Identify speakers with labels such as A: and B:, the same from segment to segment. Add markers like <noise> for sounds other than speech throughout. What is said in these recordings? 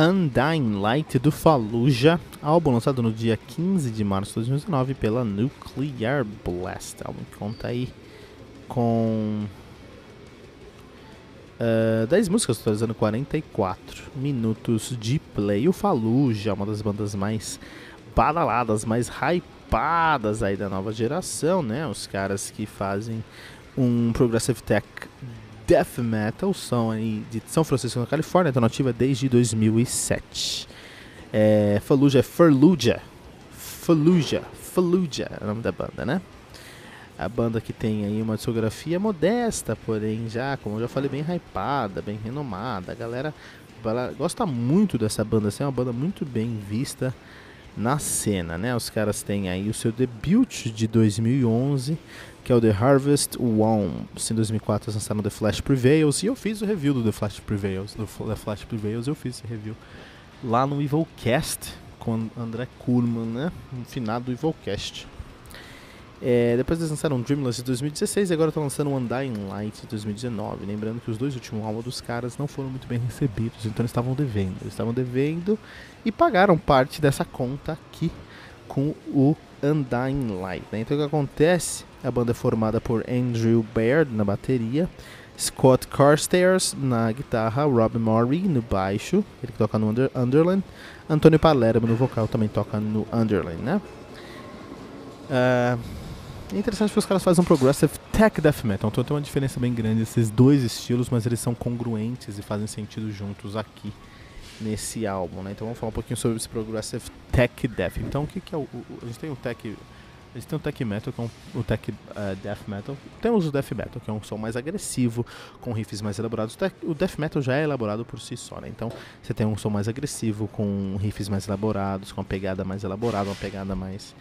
A: Undying Light do Fallujah, álbum lançado no dia 15 de março de 2019 pela Nuclear Blast. Álbum que conta aí com uh, 10 músicas, totalizando 44 minutos de play. O Fallujah, uma das bandas mais badaladas, mais hypadas aí da nova geração, né? Os caras que fazem um progressive tech death metal, são aí de São Francisco, na Califórnia, estão nativa desde 2007. É, Fallujah é Fallujah, Fallujah, Fallujah é o nome da banda, né? A banda que tem aí uma discografia modesta, porém já, como eu já falei, bem hypada, bem renomada. A galera, gosta muito dessa banda, assim, é uma banda muito bem vista na cena, né? Os caras têm aí o seu debut de 2011, que é o The Harvest Wombs. Em 2004 eles lançaram The Flash Prevails e eu fiz o review do The Flash Prevails, do The Flash Prevails, eu fiz esse review lá no Evilcast com André Kurman, né? No final do Evilcast. É, depois eles lançaram Dreamless de 2016 e agora estão lançando Undying Light de 2019. Lembrando que os dois últimos álbuns dos caras não foram muito bem recebidos, então eles estavam devendo. Eles estavam devendo e pagaram parte dessa conta aqui com o Undying Light. Né? Então o que acontece? A banda é formada por Andrew Baird na bateria, Scott Carstairs na guitarra, Rob Murray no baixo, ele que toca no Under Underland, Antônio Palermo no vocal também toca no Underland, né? Uh, é interessante porque os caras fazem um progressive tech death metal, então tem uma diferença bem grande esses dois estilos, mas eles são congruentes e fazem sentido juntos aqui nesse álbum, né? Então vamos falar um pouquinho sobre esse progressive tech death. Então o que, que é o, o a gente tem o tech a gente tem o tech metal, que é um, o tech uh, death metal. Temos o death metal, que é um som mais agressivo, com riffs mais elaborados. O death metal já é elaborado por si só, né? Então você tem um som mais agressivo, com riffs mais elaborados, com uma pegada mais elaborada, uma pegada mais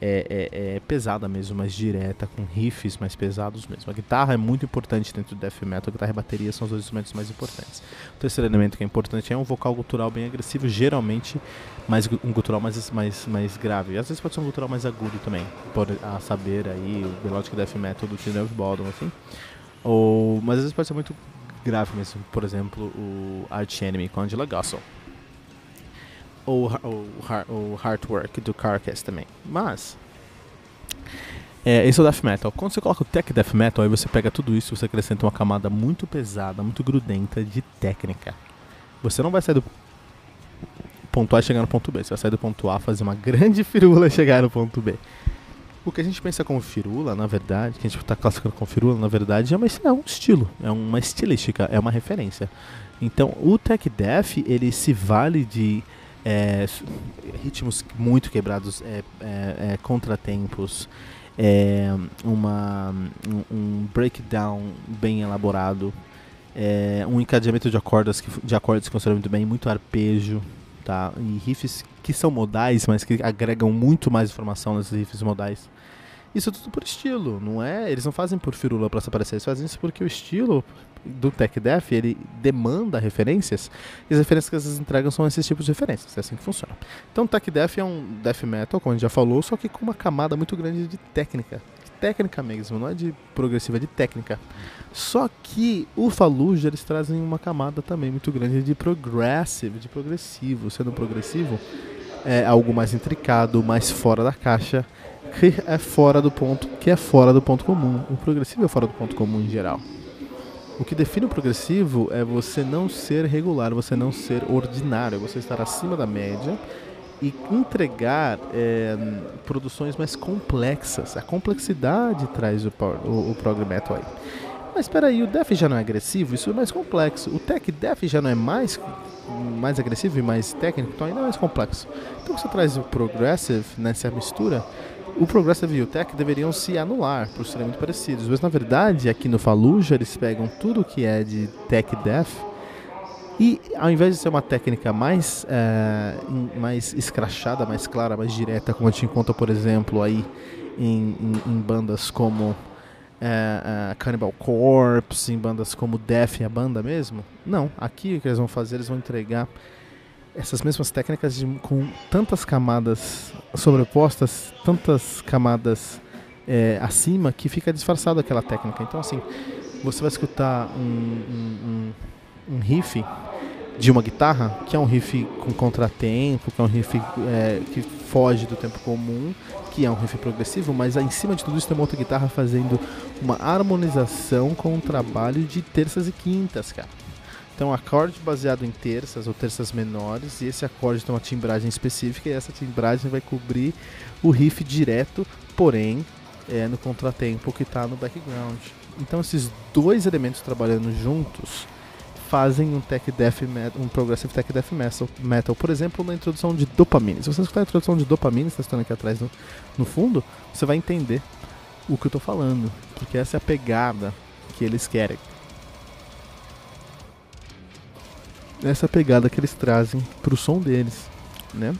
A: é, é, é, pesada mesmo, mais direta, com riffs mais pesados mesmo. A guitarra é muito importante dentro do death metal, a guitarra e a bateria são os dois instrumentos mais importantes. O terceiro elemento que é importante é um vocal gutural bem agressivo, geralmente mais, um gutural mais, mais, mais grave. Às vezes pode ser um gutural mais agudo também, por a saber aí o melodic death metal do Tino Baldwin, assim. Ou, mas às vezes pode ser muito grave mesmo, por exemplo, o Arch Enemy com Angela Gossel ou, o Heartwork do Carcass também. Mas, é, esse é o Death Metal. Quando você coloca o Tech Death Metal, aí você pega tudo isso e você acrescenta uma camada muito pesada, muito grudenta de técnica. Você não vai sair do ponto A e chegar no ponto B. Você vai sair do ponto A, fazer uma <laughs> grande firula e chegar no ponto B. O que a gente pensa como firula, na verdade, que a gente está classificando como firula, na verdade, é, uma, é um estilo, é uma estilística, é uma referência. Então, o Tech Death, ele se vale de é, ritmos muito quebrados, é, é, é contratempos, é, uma, um, um, breakdown bem elaborado, um encadeamento de acordes que, de acordes que funciona muito bem, muito arpejo, tá? e riffs que são modais, mas que agregam muito mais informação nesses riffs modais. Isso tudo por estilo, não é? Eles não fazem por firula para se aparecer, eles fazem isso porque o estilo do Tech Death, ele demanda referências, e as referências que eles entregam são esses tipos de referências, é assim que funciona. Então Tech Death é um death metal, como a gente já falou, só que com uma camada muito grande de técnica, técnica mesmo, não é de progressiva, é de técnica. Só que o Fallujah, eles trazem uma camada também muito grande de progressive, de progressivo, sendo progressivo é algo mais intricado, mais fora da caixa, que é fora do ponto, que é fora do ponto comum. O progressivo é fora do ponto comum em geral. O que define o progressivo é você não ser regular, você não ser ordinário, você estar acima da média e entregar é, produções mais complexas. A complexidade traz o, o, o prog metal aí. Mas espera aí, o Def já não é agressivo, isso é mais complexo. O Tech Def já não é mais, mais agressivo e mais técnico, então ainda é mais complexo. Então você traz o Progressive nessa mistura, o Progressive e o Tech deveriam se anular por serem muito parecidos. Mas na verdade, aqui no Fallujah, eles pegam tudo que é de Tech Death e ao invés de ser uma técnica mais, é, mais escrachada, mais clara, mais direta, como a gente encontra, por exemplo, aí em, em, em bandas como é, é, Cannibal Corpse, em bandas como Death, a banda mesmo, não. Aqui o que eles vão fazer, eles vão entregar essas mesmas técnicas de, com tantas camadas sobrepostas, tantas camadas é, acima, que fica disfarçado aquela técnica. Então, assim, você vai escutar um, um, um, um riff de uma guitarra, que é um riff com contratempo, que é um riff é, que foge do tempo comum, que é um riff progressivo, mas em cima de tudo isso tem uma outra guitarra fazendo uma harmonização com um trabalho de terças e quintas, cara. Então, acorde baseado em terças ou terças menores, e esse acorde tem uma timbragem específica, e essa timbragem vai cobrir o riff direto, porém, é, no contratempo que está no background. Então, esses dois elementos trabalhando juntos fazem um tech death metal, um progressive tech death metal, por exemplo, na introdução de dopamina. Se você escutar a introdução de dopamina, está estando aqui atrás no, no fundo, você vai entender o que eu estou falando, porque essa é a pegada que eles querem. Essa pegada que eles trazem pro som deles, né?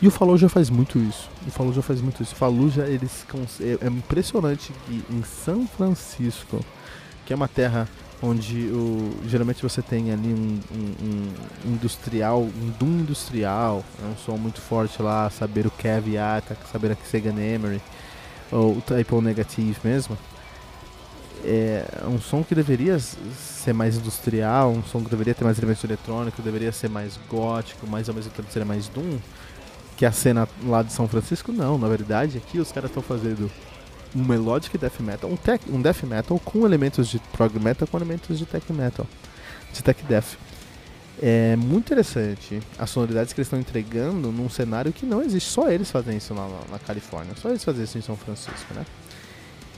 A: E o Falou já faz muito isso. O Falou já faz muito isso. O já eles é, é impressionante que em São Francisco, que é uma terra onde o, geralmente você tem ali um, um, um, industrial, um doom industrial, é um som muito forte lá, saber o caveat, saber a Sega Emery, ou o Typo Negative mesmo é um som que deveria ser mais industrial, um som que deveria ter mais elementos eletrônicos, deveria ser mais gótico, mas ao mesmo tempo ser mais doom, que a cena lá de São Francisco, não. Na verdade, aqui os caras estão fazendo um melodic death metal, um, tech, um death metal com elementos de prog metal, com elementos de tech metal, de tech death. É muito interessante as sonoridades que eles estão entregando num cenário que não existe. Só eles fazem isso na, na Califórnia, só eles fazem isso em São Francisco, né?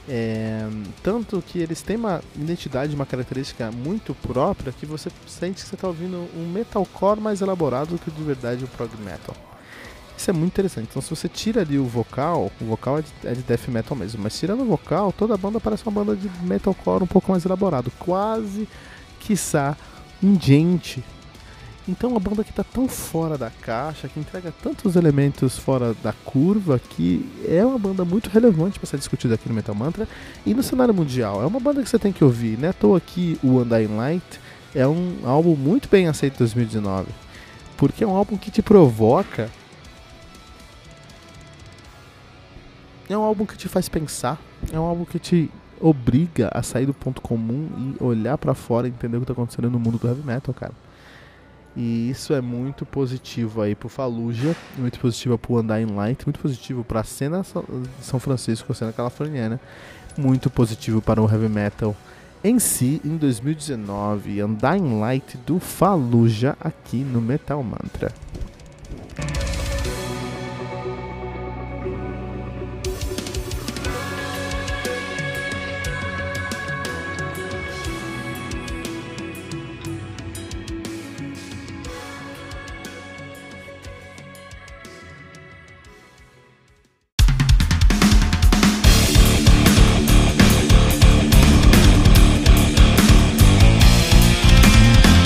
A: É, tanto que eles têm uma identidade, uma característica muito própria que você sente que você está ouvindo um metalcore mais elaborado do que de verdade o prog metal. Isso é muito interessante. Então, se você tira ali o vocal, o vocal é de, é de death metal mesmo, mas tirando o vocal, toda a banda parece uma banda de metalcore um pouco mais elaborado, quase, quiçá, um gente então a banda que está tão fora da caixa, que entrega tantos elementos fora da curva, que é uma banda muito relevante para ser discutida aqui no Metal Mantra e no cenário mundial. É uma banda que você tem que ouvir, né? Tô aqui o Undying Light é um álbum muito bem aceito em 2019, porque é um álbum que te provoca É um álbum que te faz pensar, é um álbum que te obriga a sair do ponto comum e olhar para fora e entender o que tá acontecendo no mundo do heavy metal, cara. E isso é muito positivo aí pro Fallujah, muito positivo pro Undying Light, muito positivo pra cena de São Francisco, cena californiana, muito positivo para o heavy metal em si em 2019. Undying Light do Fallujah aqui no Metal Mantra.